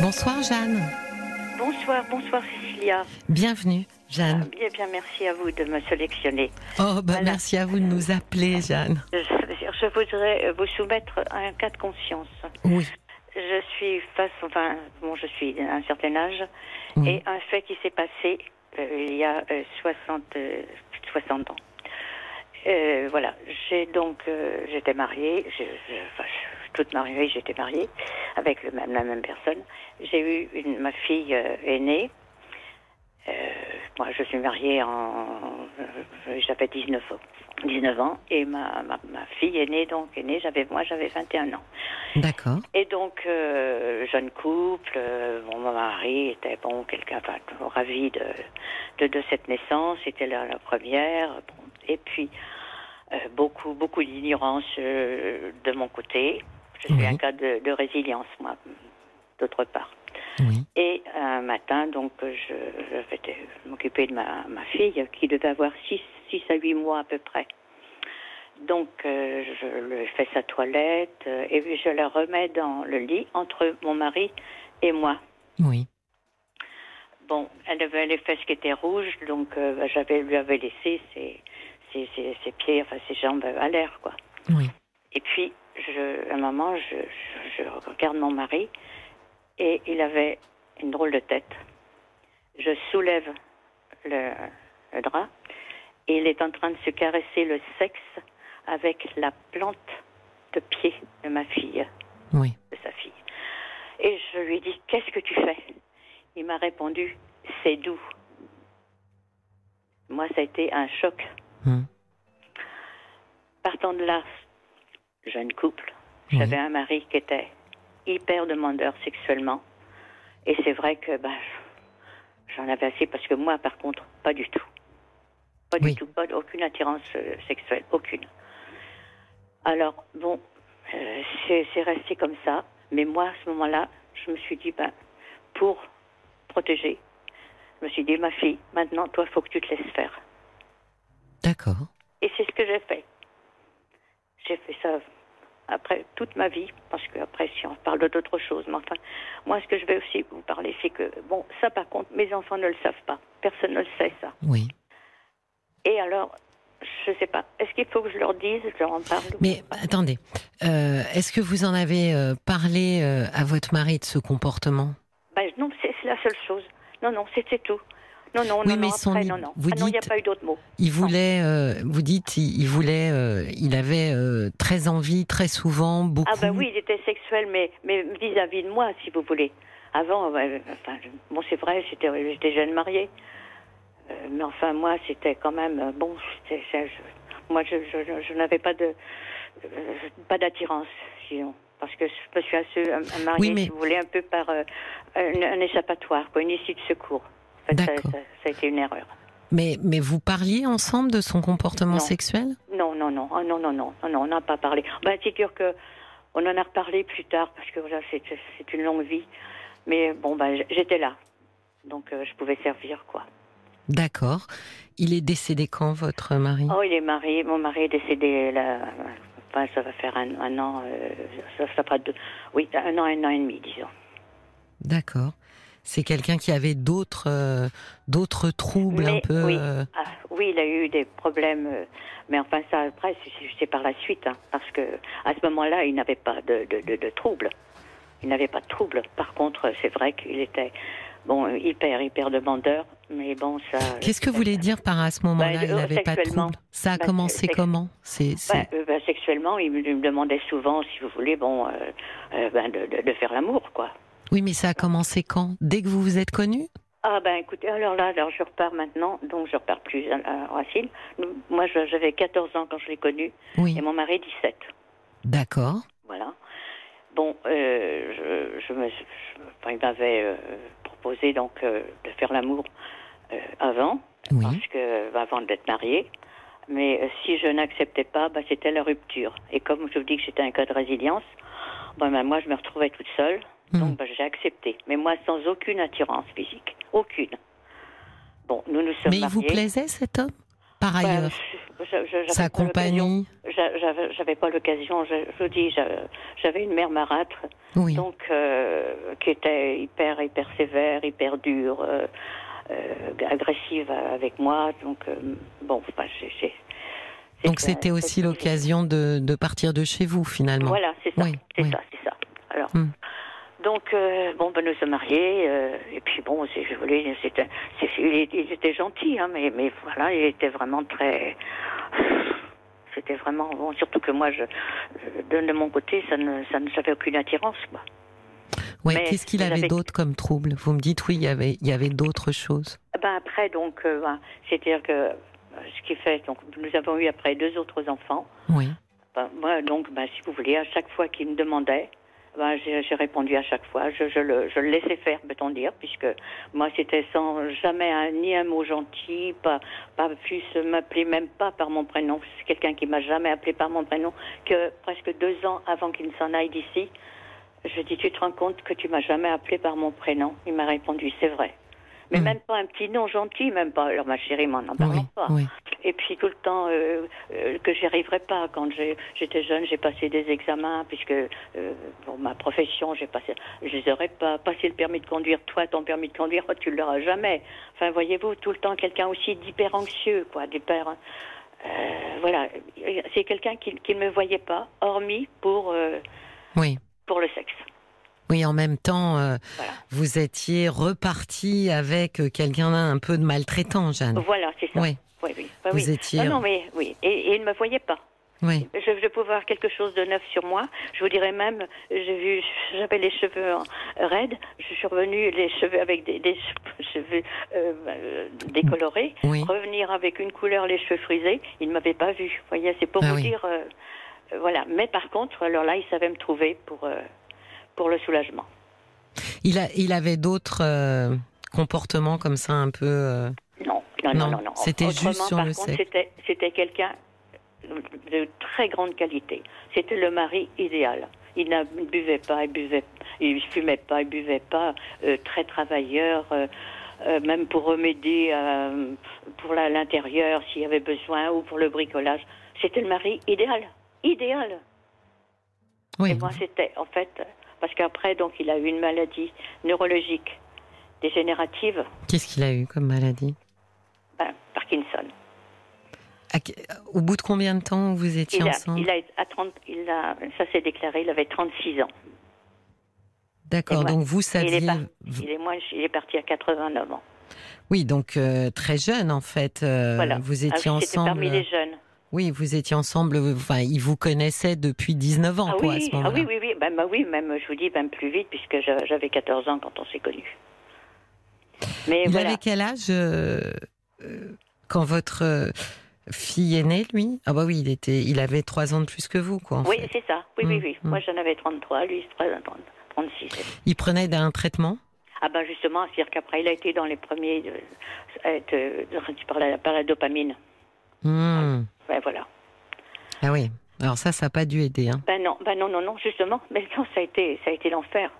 Bonsoir Jeanne. Bonsoir, bonsoir Cécilia. Bienvenue Jeanne. Ah, bien, bien, merci à vous de me sélectionner. Oh, bah merci à vous de nous appeler Jeanne. Je, je voudrais vous soumettre un cas de conscience. Oui. Je suis face, enfin, bon, je suis à un certain âge, Oui. et un fait qui s'est passé euh, il y a euh, 60, euh, 60 ans. Euh, voilà, j'ai donc, euh, j'étais mariée, je, je- enfin, je- toute mariée, j'étais mariée avec le même, la même personne. J'ai eu une, ma fille euh, aînée. Euh, moi, je suis mariée en, euh, j'avais 19 ans, 19 ans, et ma, ma, ma fille aînée donc est née, j'avais, moi, j'avais 21 ans. D'accord. Et donc, euh, jeune couple, euh, bon, mon mari était bon, quelqu'un, enfin, ravi de, de, de cette naissance, c'était la, la première. Bon, et puis, euh, beaucoup, beaucoup d'ignorance de mon côté. Je suis Oui. un cas de, de résilience, moi, d'autre part. Oui. Et un matin, donc, je, je vais m'occuper de ma, ma fille qui devait avoir 6 à 8 mois à peu près. Donc, euh, je lui fais sa toilette euh, et je la remets dans le lit entre mon mari et moi. Oui. Bon, elle avait les fesses qui étaient rouges, donc euh, bah, j'avais lui avais laissé ses, ses, ses, ses pieds, enfin ses jambes à l'air, quoi. Oui. Et puis, je, à un moment, je, je, je regarde mon mari et il avait une drôle de tête. Je soulève le, le drap et il est en train de se caresser le sexe avec la plante de pied de ma fille, Oui. de sa fille. Et je lui dit, qu'est-ce que tu fais? Il m'a répondu, c'est doux. Moi, ça a été un choc. Hum. Partant de là, jeune couple, Oui. j'avais un mari qui était hyper demandeur sexuellement. Et c'est vrai que bah, j'en avais assez parce que moi, par contre, pas du tout. Pas Oui. du tout, pas aucune attirance euh, sexuelle, aucune. Alors, bon, euh, c'est c'est resté comme ça. Mais moi, à ce moment-là, je me suis dit, ben, pour protéger, je me suis dit, ma fille, maintenant, toi, il faut que tu te laisses faire. D'accord. Et c'est ce que j'ai fait. J'ai fait ça après toute ma vie, parce que après, si on parle d'autres choses, mais enfin, moi, ce que je vais aussi vous parler, c'est que, bon, ça, par contre, mes enfants ne le savent pas. Personne ne le sait, ça. Oui. Et alors, je sais pas, est-ce qu'il faut que je leur dise, je leur en parle Mais attendez, euh, est-ce que vous en avez euh, parlé euh, à votre mari de ce comportement? Ben, Non, c'est la seule chose. Non, non, c'est tout. Non, non, Oui, non, mais non, son après, i- non, non. vous ah non, il n'y a dites- pas eu d'autres mots. Il voulait, euh, vous dites, il, il voulait, euh, il avait euh, très envie, très souvent, beaucoup. Ah ben oui, il était sexuel, mais mais vis-à-vis de moi, si vous voulez. Avant, enfin, bon, c'est vrai, j'étais jeune mariée, mais enfin moi, c'était quand même bon. je- moi, je, je, n'avais pas de pas d'attirance, sinon, parce que je me suis mariée, Oui, mais- si vous voulez, un peu par euh, un, un échappatoire, quoi, une issue de secours. Fait, ça, D'accord. ça- ça a été une erreur. Mais, mais vous parliez ensemble de son comportement Non. sexuel? Non, non, non, oh, non, non, non, non, on n'a pas parlé. Bah, c'est sûr que on en a reparlé plus tard parce que voilà, c'est une longue vie. Mais bon, bah, j'étais là, donc euh, je pouvais servir quoi. D'accord. Il est décédé quand, votre mari? Oh, il est marié, mon mari est décédé là. Enfin, ça va faire un, un an, euh, ça, ça fera deux, oui, un an, un an et demi, disons. D'accord. C'est quelqu'un qui avait d'autres euh, d'autres troubles un peu. oui, euh, ah, oui, il a eu des problèmes, euh, mais enfin ça après c'est- par la suite, hein, parce que à ce moment-là il n'avait pas de, de, de, de troubles. Il n'avait pas de troubles. Par contre, c'est vrai qu'il était bon hyper hyper demandeur, mais bon ça. Qu'est-ce que vous voulez dire par à ce moment-là Bah, Il euh, n'avait pas de sexuellement. troubles? Ça a Bah, commencé sex- comment? C'est Bah, sexuellement, il me, il me demandait souvent, si vous voulez, bon, euh, ben, de, de, de faire l'amour, quoi. Oui, mais ça a commencé quand? Dès que vous vous êtes connus? Ah ben écoutez, alors là, alors je repars maintenant, donc je repars plus à, Racine. Moi, j'avais 14 ans quand je l'ai connu, Oui. et mon mari 17. D'accord. Voilà. Bon, euh, je, je me, je- enfin, il m'avait euh, proposé donc euh, de faire l'amour avant, Oui. parce que avant d'être marié. Mais si je n'acceptais pas, bah, c'était la rupture. Et comme je vous dis que j'étais un cas de résilience, bon, ben, moi je me retrouvais toute seule, Hmm. donc bah, j'ai accepté. Mais moi sans aucune attirance physique, aucune. Bon, nous nous sommes Mais il vous plaisait cet homme? Par Bah, ailleurs sa compagnie J'avais pas l'occasion. Je, je, vous dis, j'avais une mère marâtre, oui. donc euh, qui était hyper, hyper sévère, hyper dure, euh, agressive avec moi. Donc bon, enfin, j'ai donc c'était aussi l'occasion de, de, partir de chez vous finalement. Voilà, c'est ça, c'est ça, c'est ça. Alors, hmm. Donc euh, bon, ben nous sommes mariés euh, et puis bon, je voulais, c'était, il, il, était gentil, hein, mais mais voilà, il était vraiment très. C'était vraiment bon, surtout que moi, je, de, mon côté, ça ne, ça ne, j'avais aucune attirance, quoi. Ouais, qu'est-ce qu'il avait d'autre comme trouble? Vous me dites oui, il y avait, il y avait d'autres choses. Ben après, donc, euh, ben, c'est-à-dire que ce qui fait, donc, nous avons eu après deux autres enfants. Oui. Ben, moi, donc, ben, si vous voulez, à chaque fois qu'il me demandait, ben, j'ai répondu à chaque fois. Je, le, laissais faire, peut-on dire, puisque moi, c'était sans jamais ni un mot gentil, pas, pas plus m'appeler même pas par mon prénom. C'est quelqu'un qui m'a jamais appelé par mon prénom, que presque deux ans avant qu'il ne s'en aille d'ici, je dis, tu te rends compte que tu m'as jamais appelé par mon prénom? Il m'a répondu, c'est vrai mais mm. même pas un petit nom gentil, même pas. Alors ma chérie m'en en parle pas. Et puis tout le temps euh, euh, que j'y pas. Quand j'étais jeune, j'ai passé des examens puisque euh, pour ma profession, j'ai passé, je les aurais pas passé le permis de conduire. Toi, ton permis de conduire, oh, tu l'auras jamais. Enfin, voyez-vous, tout le temps quelqu'un aussi d'hyper anxieux, quoi, d'hyper. Euh, voilà, c'est quelqu'un qui, qui ne me voyait pas, hormis pour oui. pour le sexe. Oui, en même temps, euh, vous étiez reparti avec euh, quelqu'un un peu de maltraitant, Jeanne. Voilà, c'est ça. Oui. Oui, oui. vous étiez. Non, non, mais oui. Et, il ne me voyait pas. Oui. Je, je, pouvais avoir quelque chose de neuf sur moi. Je vous dirais même, j'ai vu, j'avais les cheveux raides. Je suis revenue les cheveux avec des, des cheveux euh, décolorés. Revenir avec une couleur, les cheveux frisés. Il ne m'avait pas vu. Vous voyez, c'est pour ah vous dire, voilà. Mais par contre, alors là, il savait me trouver pour pour le soulagement. Il, a, il avait d'autres euh, comportements comme ça un peu. Euh, non, non, non, non. C'était juste sur le contre, C'était, c'était quelqu'un de très grande qualité. C'était le mari idéal. Il ne buvait pas, il buvait, il fumait pas, il buvait pas, euh, très travailleur. même pour remédier pour l'intérieur s'il y avait besoin ou pour le bricolage. C'était le mari idéal. Idéal. Oui. Et moi, c'était, en fait, parce qu'après, donc, il a eu une maladie neurologique dégénérative. Qu'est-ce qu'il a eu comme maladie? Ben, Parkinson. au bout de combien de temps vous étiez ensemble il a, à 30, il a, Ça s'est déclaré, il avait 36 ans. D'accord, donc vous saviez... Il est, il, est moins, il est parti à 89 ans. Oui, donc euh, très jeune en fait. Euh, voilà. Vous étiez ah, ensemble. parmi les jeunes. Oui, vous étiez ensemble, enfin, il vous connaissait depuis 19 ans, ah quoi, oui, à ce moment-là. Ah oui, oui, oui. Ben, bah oui, même, je vous dis, même plus vite, puisque j'avais 14 ans quand on s'est connus. Mais il avait quel âge euh, euh, quand votre euh, fille est née, lui? Ah bah oui, il, était, il avait 3 ans de plus que vous, quoi. oui, c'est ça. Oui, oui, mmh, oui. Moi, mmh. j'en avais 33, lui, 36. Il prenait d'un traitement? Ah ben justement, c'est-à-dire qu'après, il a été dans les premiers à être par la, par la dopamine. Mmh. Ben voilà. Ah oui. Alors ça, ça n'a pas dû aider. Hein. Ben non, ben non, non, non, justement. Mais non, ça a été, ça a été l'enfer.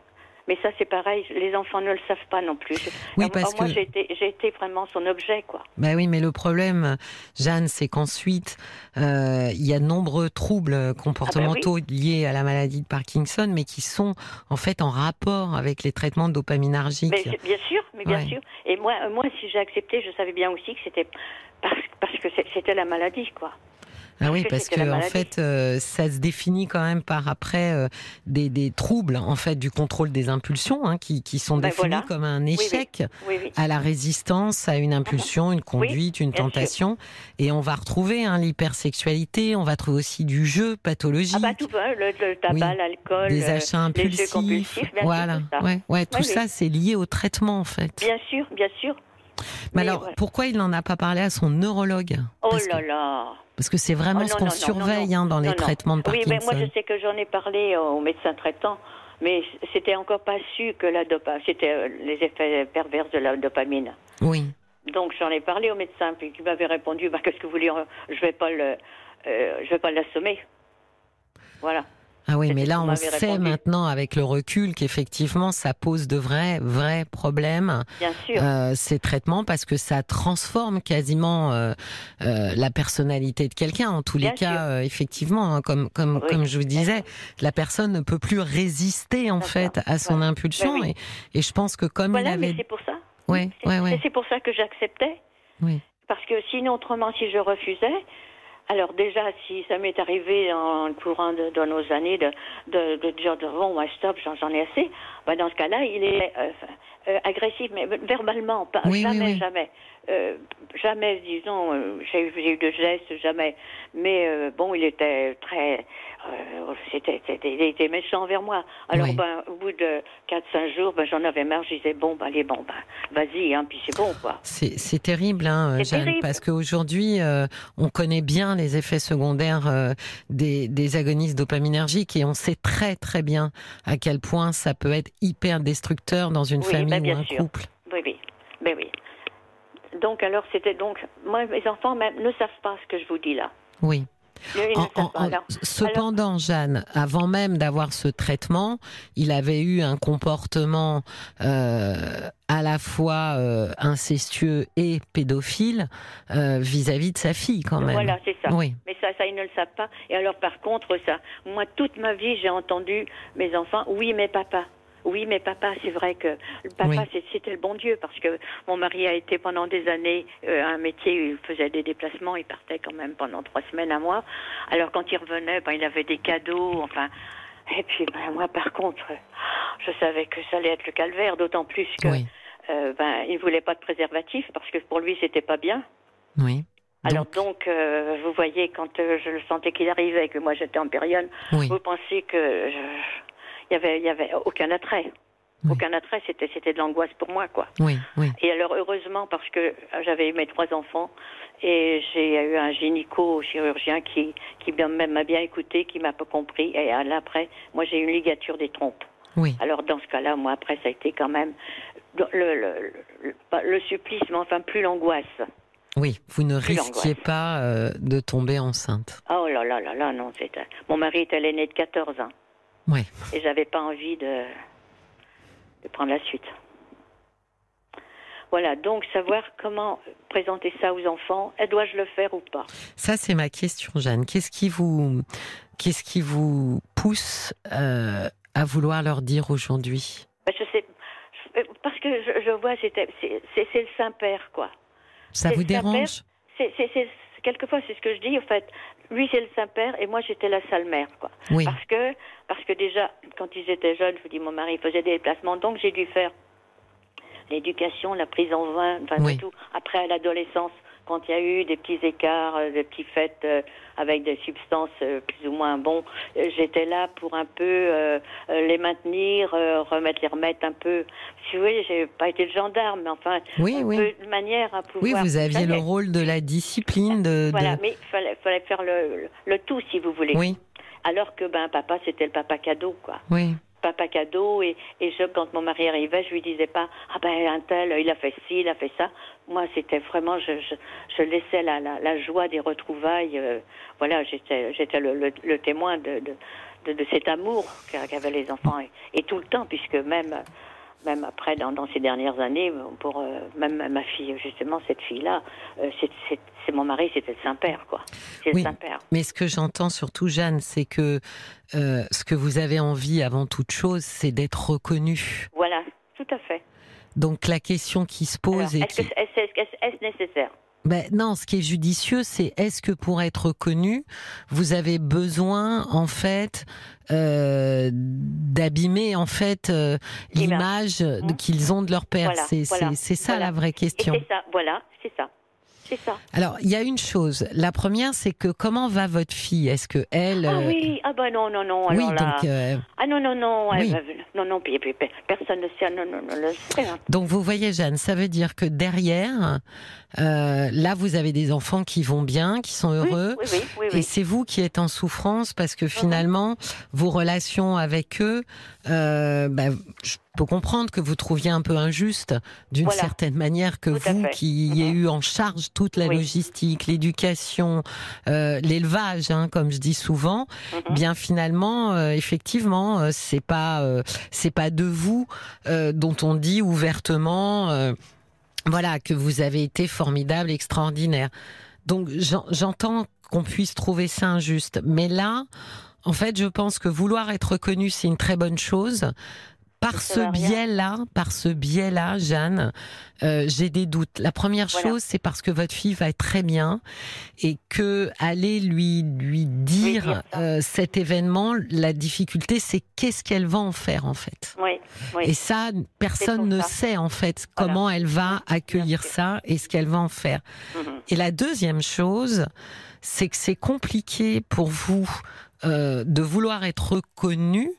Mais ça, c'est pareil. Les enfants ne le savent pas non plus. Oui, parce moi, que... j'ai été, vraiment son objet, quoi. Ben oui, mais le problème, Jeanne, c'est qu'ensuite, euh, il y a de nombreux troubles comportementaux ah ben liés à la maladie de Parkinson, mais qui sont en fait en rapport avec les traitements dopaminergiques. Mais, bien sûr, mais bien sûr. Et moi, moi, si j'ai accepté, je savais bien aussi que c'était parce, parce que c'était la maladie, quoi. Ah oui, parce que en fait, euh, ça se définit quand même par après euh, des, des, troubles en fait du contrôle des impulsions, hein, qui, qui, sont ben définis comme un échec à la résistance à une impulsion, une conduite, une tentation. Et on va retrouver hein, l'hypersexualité, on va trouver aussi du jeu pathologique. Ah bah tout le, le tabac, l'alcool, des achats impulsifs, voilà, ouais, ouais, tout ça c'est lié au traitement en fait. Bien sûr, bien sûr. Mais, alors, pourquoi il n'en a pas parlé à son neurologue? Oh là là parce que c'est vraiment oh ce qu'on surveille hein, dans les traitements de Parkinson. Oui, mais moi je sais que j'en ai parlé au médecin traitant, mais c'était encore pas su que la dopamine, c'était euh, les effets pervers de la dopamine. Oui. Donc j'en ai parlé au médecin, puis qui m'avait répondu, bah, qu'est-ce que vous voulez, je vais pas le, euh, je vais pas l'assommer. Voilà. Ah oui, mais là, on sait maintenant avec le recul qu'effectivement, ça pose de vrais, vrais problèmes. Bien sûr. Euh, ces traitements, parce que ça transforme quasiment euh, euh, la personnalité de quelqu'un. En tous les cas, effectivement, hein, comme comme comme je vous disais, la personne ne peut plus résister en fait à son impulsion. Et, et, je pense que comme il avait. C'est pour ça. Oui, ouais, ouais. C'est pour ça que j'acceptais. Oui. Parce que sinon, autrement, si je refusais, alors déjà, si ça m'est arrivé en courant de, de, nos années de, de, de dire bon, moi stop, j'en ai assez, ben dans ce cas-là, il est euh, euh, agressif, mais verbalement, pas jamais, jamais. Euh, jamais, disons, euh, j'ai eu de gestes, jamais. Mais euh, bon, il était très, c'était, il était méchant envers moi. Alors, ben, au bout de 4-5 jours, ben, j'en avais marre. Je disais bon, ben, allez, bon, ben, vas-y, hein, puis c'est bon, quoi. C'est, terrible, hein, Jeanne, parce qu'aujourd'hui, on connaît bien les effets secondaires des, des agonistes dopaminergiques et on sait très, très bien à quel point ça peut être hyper destructeur dans une famille ben, ou un couple. Oui, oui, ben oui. Donc, alors, c'était donc. Moi, mes enfants même ne savent pas ce que je vous dis là. Oui. Cependant, Jeanne, avant même d'avoir ce traitement, il avait eu un comportement euh, à la fois euh, incestueux et pédophile euh, vis-à-vis de sa fille, quand même. Voilà, c'est ça. Oui. Mais ça, ça, ils ne le savent pas. Et alors, par contre, ça, moi, toute ma vie, j'ai entendu mes enfants, oui, mais papa. Oui, mais papa, c'est vrai que le papa, c'était le bon Dieu, parce que mon mari a été pendant des années euh, un métier où il faisait des déplacements, il partait quand même pendant trois semaines à mois. Alors quand il revenait, ben, il avait des cadeaux, enfin. Et puis ben, moi, par contre, je savais que ça allait être le calvaire, d'autant plus que euh, ben, il voulait pas de préservatif, parce que pour lui, c'était pas bien. Oui. Alors donc, euh, vous voyez, quand je le sentais qu'il arrivait, que moi j'étais en période, vous pensez que il y avait, il y avait aucun attrait. Aucun attrait, c'était, c'était de l'angoisse pour moi, quoi. Oui, oui. Et alors, heureusement, parce que j'avais eu mes trois enfants, et j'ai eu un gynéco-chirurgien qui, qui même m'a bien écouté, qui m'a pas compris, et après, moi, j'ai eu une ligature des trompes. Oui. Alors, dans ce cas-là, moi, après, ça a été quand même le, le, le, le supplice, mais enfin, plus l'angoisse. Oui, vous ne risquiez pas euh, de tomber enceinte. Oh là là là là, non, c'était... Mon mari était l'aîné de 14 ans. Ouais. Et j'avais pas envie de, de prendre la suite. Voilà, donc savoir comment présenter ça aux enfants, dois-je le faire ou pas? Ça, c'est ma question, Jeanne. Qu'est-ce qui vous, qu'est-ce qui vous pousse euh, à vouloir leur dire aujourd'hui? Ben, Je sais, parce que je, vois, c'est, c'est, le Saint-Père, quoi. Ça vous dérange? c'est, quelquefois, c'est ce que je dis, en fait. Lui, c'est le Saint-Père et moi, j'étais la sale mère, quoi. Oui. Parce que, parce que déjà, quand ils étaient jeunes, je vous dis, mon mari faisait des déplacements, donc j'ai dû faire l'éducation, la prise en vin, enfin, tout. Après, à l'adolescence, quand il y a eu des petits écarts, euh, des petits faits euh, avec des substances euh, plus ou moins bons, j'étais là pour un peu les maintenir, remettre les remettre un peu. Si vous voyez, j'ai pas été le gendarme, mais enfin, oui, oui. de manière à pouvoir. Oui, vous aviez le rôle de la discipline. De, voilà, mais il fallait, fallait, faire le, le, tout, si vous voulez. Oui. Alors que ben papa, c'était le papa cadeau, quoi. Oui papa cadeau et, et je, quand mon mari arrivait, je lui disais pas ah ben un tel il a fait ci, il a fait ça. Moi c'était vraiment je, je, je laissais la, la, la, joie des retrouvailles. Euh, voilà j'étais j'étais le, le, témoin de, de, de, cet amour qu'avaient les enfants et, tout le temps puisque même même après, dans, dans ces dernières années, pour euh, même ma fille, justement, cette fille-là, euh, c'est mon mari, c'était le Saint-Père, quoi. C'est Saint-Père. Mais ce que j'entends surtout, Jeanne, c'est que euh, ce que vous avez envie avant toute chose, c'est d'être reconnue. Voilà, tout à fait. Donc la question qui se pose est... Est-ce est nécessaire? Ben, non, ce qui est judicieux, c'est est-ce que pour être connu, vous avez besoin en fait euh, d'abîmer en fait euh, l'image mmh. qu'ils ont de leur père. c'est ça la vraie question. C'est ça, voilà, c'est ça. Ça. Alors, il y a une chose. La première, c'est que comment va votre fille? Est-ce que elle Ah oui, ah bah non, non, non. oui, donc. Ah non, non, non. non, non, non, personne ne sait, non, non, non, le sait. Hein. Donc vous voyez, Jeanne, ça veut dire que derrière, euh, là, vous avez des enfants qui vont bien, qui sont heureux, oui, oui, oui, et c'est vous qui êtes en souffrance parce que finalement, vos relations avec eux, euh, bah, je peux comprendre que vous trouviez un peu injuste, d'une certaine manière, que vous qui ayez mhm. eu en charge toute la logistique, l'éducation, euh, l'élevage, hein, comme je dis souvent, mhm. bien finalement, euh, effectivement, euh, c'est pas c'est pas de vous dont on dit ouvertement voilà, que vous avez été formidable, extraordinaire. Donc j'entends qu'on puisse trouver ça injuste. Mais là, en fait, je pense que vouloir être reconnu, c'est une très bonne chose par ce biais-là, par ce biais-là, Jeanne, euh, j'ai des doutes. La première chose, c'est parce que votre fille va être très bien et que aller lui lui dire euh, cet événement, la difficulté, c'est qu'est-ce qu'elle va en faire en fait. Oui, Et ça, personne ne sait en fait comment elle va accueillir ça et ce qu'elle va en faire. Mhm. Et la deuxième chose, c'est que c'est compliqué pour vous euh, de vouloir être reconnu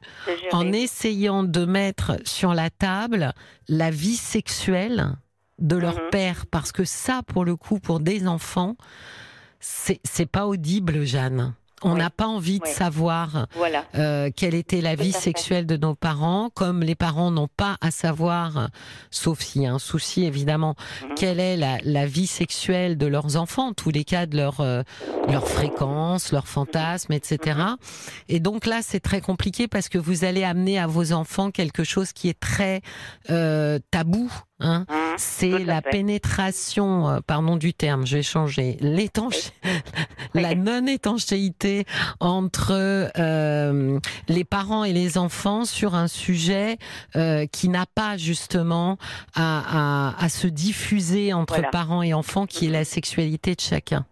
en essayant de mettre sur la table la vie sexuelle de leur mhm. père, parce que ça, pour le coup, pour des enfants, c'est pas audible, Jeanne. On n'a pas envie de savoir euh, quelle était la vie sexuelle de nos parents, comme les parents n'ont pas à savoir, sauf s'il y a un souci évidemment, mhm. quelle est la, vie sexuelle de leurs enfants, en tous les cas de leur, euh, leur fréquence, leur fantasme, etc. Mhm. Et donc là, c'est très compliqué parce que vous allez amener à vos enfants quelque chose qui est très euh, tabou Hein. Mmh, c'est la pénétration, euh, pardon du terme, je vais changer, la non-étanchéité entre euh, les parents et les enfants sur un sujet euh, qui n'a pas justement à, se diffuser entre parents et enfants, qui est la sexualité de chacun.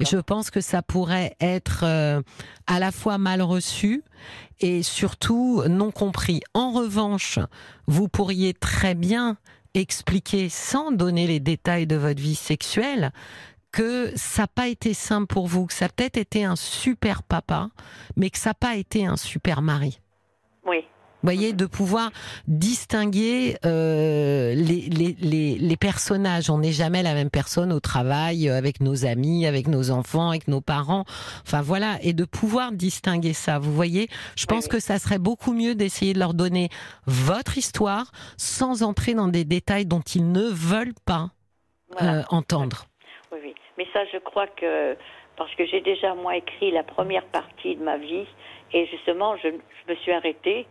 Je pense que ça pourrait être à la fois mal reçu et surtout non compris. En revanche, vous pourriez très bien expliquer, sans donner les détails de votre vie sexuelle, que ça n'a pas été simple pour vous, que ça a peut-être été un super papa, mais que ça n'a pas été un super mari. Vous voyez, de pouvoir distinguer euh, les, les, les, personnages. On n'est jamais la même personne au travail, euh, avec nos amis, avec nos enfants, avec nos parents. Enfin voilà, et de pouvoir distinguer ça. Vous voyez, je pense que ça serait beaucoup mieux d'essayer de leur donner votre histoire sans entrer dans des détails dont ils ne veulent pas euh, entendre. Oui, oui. Mais ça, je crois que parce que j'ai déjà moi écrit la première partie de ma vie et justement, je, je me suis arrêtée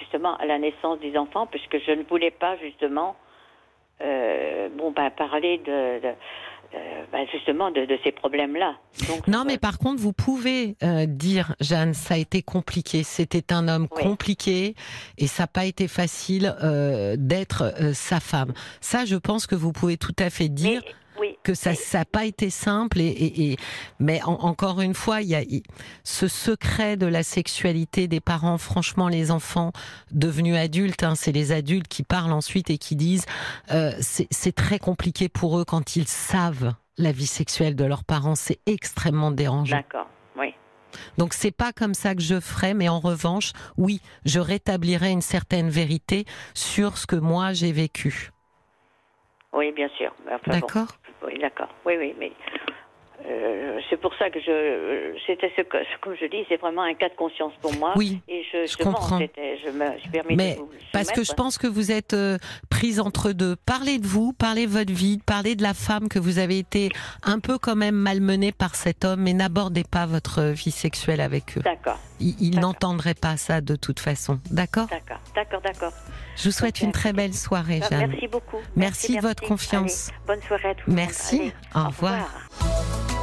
justement à la naissance des enfants, puisque je ne voulais pas justement euh, bon ben parler de, euh, ben, justement de, ces problèmes-là. Non, mais par contre, vous pouvez euh, dire, Jeanne, ça a été compliqué. C'était un homme compliqué et ça n'a pas été facile d'être sa femme. Ça, je pense que vous pouvez tout à fait dire que ça n'a pas été simple. Et, mais encore une fois, il y a ce secret de la sexualité des parents. Franchement, les enfants devenus adultes, hein, c'est les adultes qui parlent ensuite et qui disent euh, c'est très compliqué pour eux quand ils savent la vie sexuelle de leurs parents. C'est extrêmement dérangeant. D'accord. Donc c'est pas comme ça que je ferais, mais en revanche, oui, je rétablirais une certaine vérité sur ce que moi j'ai vécu. Oui, bien sûr. D'accord? Oui, d'accord. Oui, oui, mais euh, c'est pour ça que je, c'était ce que, comme je dis, c'est vraiment un cas de conscience pour moi. Oui, et je, je comprends. Je me, Mais parce que je pense que vous êtes euh, prise entre deux. Parlez de vous, parlez de votre vie, parlez de la femme que vous avez été un peu quand même malmenée par cet homme, mais n'abordez pas votre vie sexuelle avec eux. D'accord. Ils, n'entendraient pas ça de toute façon. D'accord? D'accord, d'accord, d'accord. Je vous souhaite une très belle soirée, bah, Jeanne. Merci beaucoup. Merci, de votre confiance. bonne soirée à tous. Merci. au revoir.